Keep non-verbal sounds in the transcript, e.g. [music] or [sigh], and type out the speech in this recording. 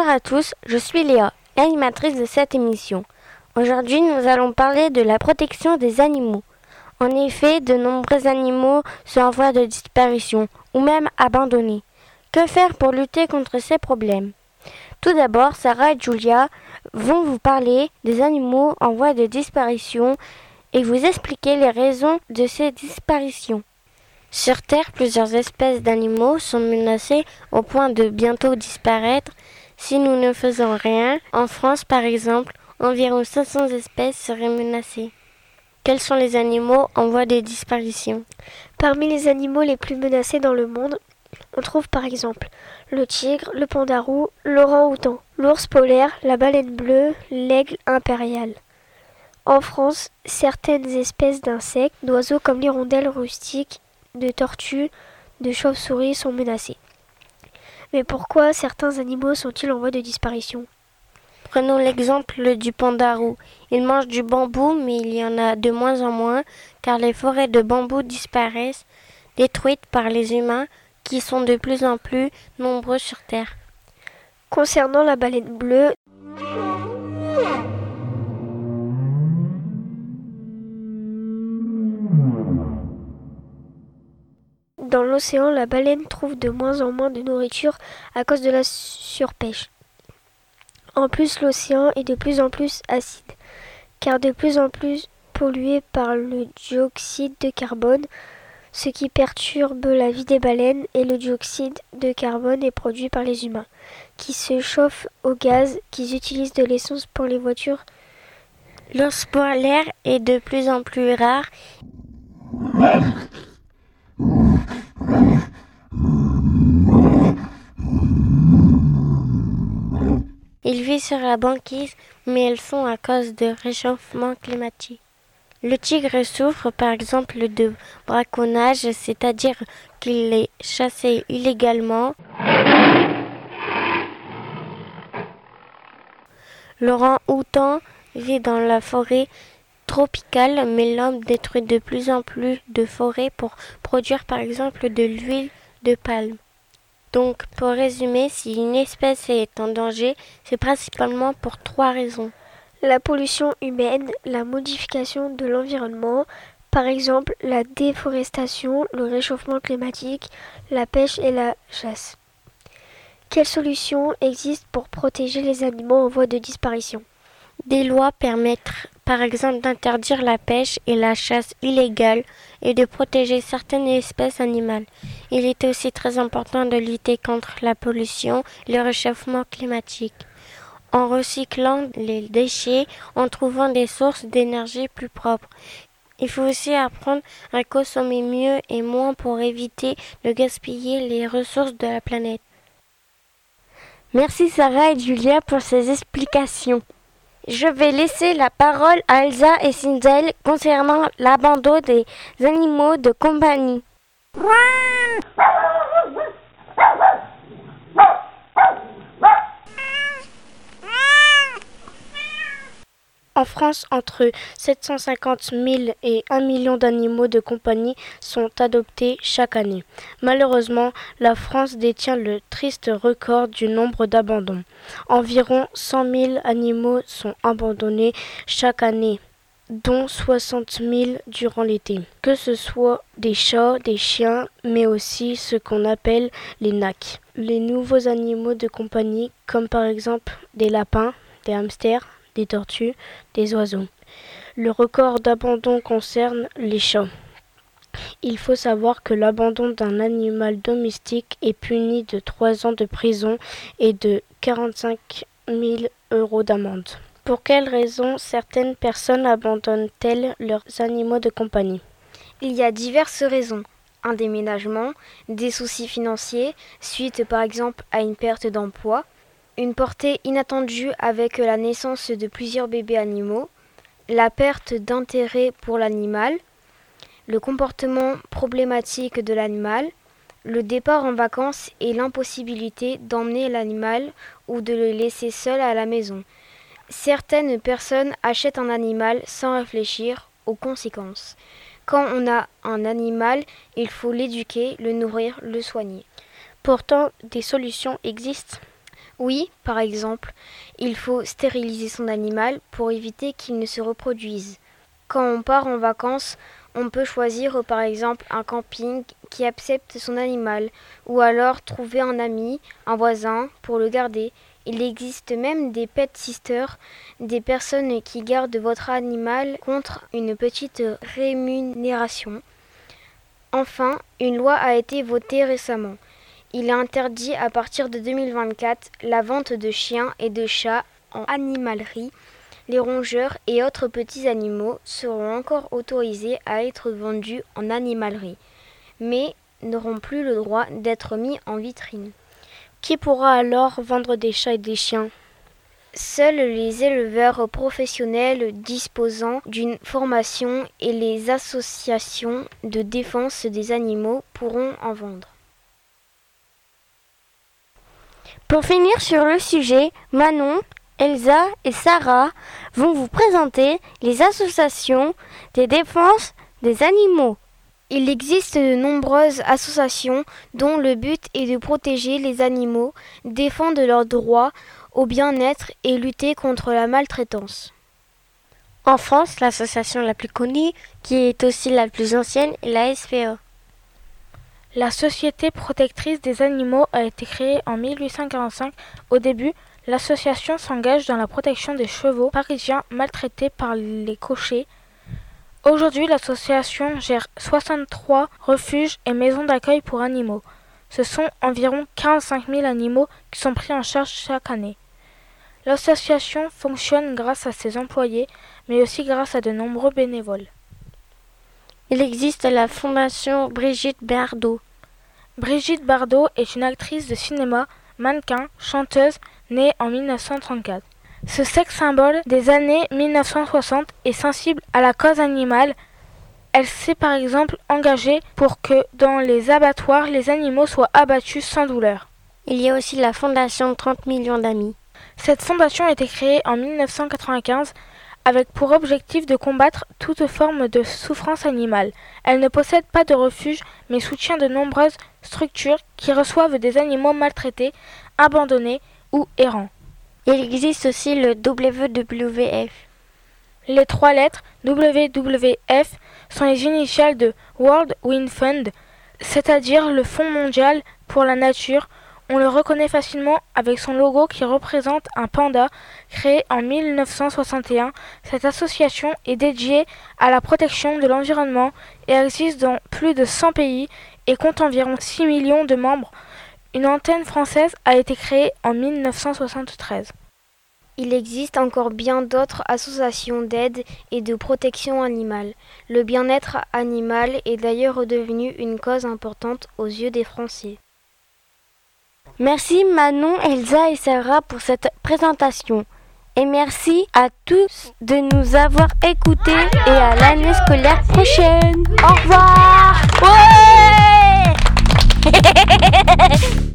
Bonjour à tous, je suis Léa, animatrice de cette émission. Aujourd'hui, nous allons parler de la protection des animaux. En effet, de nombreux animaux sont en voie de disparition ou même abandonnés. Que faire pour lutter contre ces problèmes? Tout d'abord, Sarah et Julia vont vous parler des animaux en voie de disparition et vous expliquer les raisons de ces disparitions. Sur Terre, plusieurs espèces d'animaux sont menacées au point de bientôt disparaître si nous ne faisons rien. En France, par exemple, environ 500 espèces seraient menacées. Quels sont les animaux en voie de disparition? Parmi les animaux les plus menacés dans le monde, on trouve par exemple le tigre, le pandarou, l'orang-outan, l'ours polaire, la baleine bleue, l'aigle impérial. En France, certaines espèces d'insectes, d'oiseaux comme l'hirondelle rustique, de tortues, de chauves-souris sont menacées. Mais pourquoi certains animaux sont-ils en voie de disparition? Prenons l'exemple du pandarou. Il mange du bambou, mais il y en a de moins en moins, car les forêts de bambou disparaissent, détruites par les humains, qui sont de plus en plus nombreux sur Terre. Concernant la baleine bleue, Dans l'océan, la baleine trouve de moins en moins de nourriture à cause de la surpêche. En plus, l'océan est de plus en plus acide, car de plus en plus pollué par le dioxyde de carbone, ce qui perturbe la vie des baleines, et le dioxyde de carbone est produit par les humains, qui se chauffent au gaz, qui utilisent de l'essence pour les voitures. L'ours polaire est de plus en plus rare. Il vit sur la banquise, mais elles sont à cause de réchauffement climatique. Le tigre souffre par exemple de braconnage, c'est-à-dire qu'il est chassé illégalement. Laurent Houtan vit dans la forêt tropicale, mais l'homme détruit de plus en plus de forêts pour produire par exemple de l'huile de palme. Donc, pour résumer, si une espèce est en danger, c'est principalement pour trois raisons. La pollution humaine, la modification de l'environnement, par exemple la déforestation, le réchauffement climatique, la pêche et la chasse. Quelles solutions existent pour protéger les animaux en voie de disparition? Des lois permettent par exemple d'interdire la pêche et la chasse illégale et de protéger certaines espèces animales. Il est aussi très important de lutter contre la pollution et le réchauffement climatique en recyclant les déchets, en trouvant des sources d'énergie plus propres. Il faut aussi apprendre à consommer mieux et moins pour éviter de gaspiller les ressources de la planète. Merci Sarah et Julia pour ces explications. Je vais laisser la parole à Elsa et Cinzel concernant l'abandon des animaux de compagnie. En France, entre 750 000 et 1 million d'animaux de compagnie sont adoptés chaque année. Malheureusement, la France détient le triste record du nombre d'abandons. Environ 100 000 animaux sont abandonnés chaque année dont 60 000 durant l'été. Que ce soit des chats, des chiens, mais aussi ce qu'on appelle les nacs. Les nouveaux animaux de compagnie, comme par exemple des lapins, des hamsters, des tortues, des oiseaux. Le record d'abandon concerne les chats. Il faut savoir que l'abandon d'un animal domestique est puni de 3 ans de prison et de 45 000 euros d'amende. Pour quelles raisons certaines personnes abandonnent-elles leurs animaux de compagnie? Il y a diverses raisons. Un déménagement, des soucis financiers, suite par exemple à une perte d'emploi, une portée inattendue avec la naissance de plusieurs bébés animaux, la perte d'intérêt pour l'animal, le comportement problématique de l'animal, le départ en vacances et l'impossibilité d'emmener l'animal ou de le laisser seul à la maison. Certaines personnes achètent un animal sans réfléchir aux conséquences. Quand on a un animal, il faut l'éduquer, le nourrir, le soigner. Pourtant, des solutions existent. Oui, par exemple, il faut stériliser son animal pour éviter qu'il ne se reproduise. Quand on part en vacances, on peut choisir par exemple un camping qui accepte son animal, ou alors trouver un ami, un voisin, pour le garder. Il existe même des pet sisters, des personnes qui gardent votre animal contre une petite rémunération. Enfin, une loi a été votée récemment. Il est interdit à partir de 2024 la vente de chiens et de chats en animalerie. Les rongeurs et autres petits animaux seront encore autorisés à être vendus en animalerie, mais n'auront plus le droit d'être mis en vitrine. Qui pourra alors vendre des chats et des chiens? Seuls les éleveurs professionnels disposant d'une formation et les associations de défense des animaux pourront en vendre. Pour finir sur le sujet, Manon, Elsa et Sarah vont vous présenter les associations des défenses des animaux. Il existe de nombreuses associations dont le but est de protéger les animaux, défendre leurs droits au bien-être et lutter contre la maltraitance. En France, l'association la plus connue, qui est aussi la plus ancienne, est la SPA. La Société protectrice des animaux a été créée en 1845. Au début, l'association s'engage dans la protection des chevaux parisiens maltraités par les cochers Aujourd'hui, l'association gère 63 refuges et maisons d'accueil pour animaux. Ce sont environ 45 000 animaux qui sont pris en charge chaque année. L'association fonctionne grâce à ses employés, mais aussi grâce à de nombreux bénévoles. Il existe la fondation Brigitte Bardot. Brigitte Bardot est une actrice de cinéma, mannequin, chanteuse, née en 1934. Ce sexe symbole des années 1960 est sensible à la cause animale. Elle s'est par exemple engagée pour que dans les abattoirs, les animaux soient abattus sans douleur. Il y a aussi la fondation 30 millions d'amis. Cette fondation a été créée en 1995 avec pour objectif de combattre toute forme de souffrance animale. Elle ne possède pas de refuge mais soutient de nombreuses structures qui reçoivent des animaux maltraités, abandonnés ou errants. Il existe aussi le WWF. Les trois lettres WWF sont les initiales de World Wind Fund, c'est-à-dire le Fonds mondial pour la nature. On le reconnaît facilement avec son logo qui représente un panda créé en 1961. Cette association est dédiée à la protection de l'environnement et existe dans plus de 100 pays et compte environ 6 millions de membres. Une antenne française a été créée en 1973. Il existe encore bien d'autres associations d'aide et de protection animale. Le bien-être animal est d'ailleurs redevenu une cause importante aux yeux des Français. Merci Manon, Elsa et Sarah pour cette présentation. Et merci à tous de nous avoir écoutés et à l'année scolaire prochaine. Au revoir. [laughs]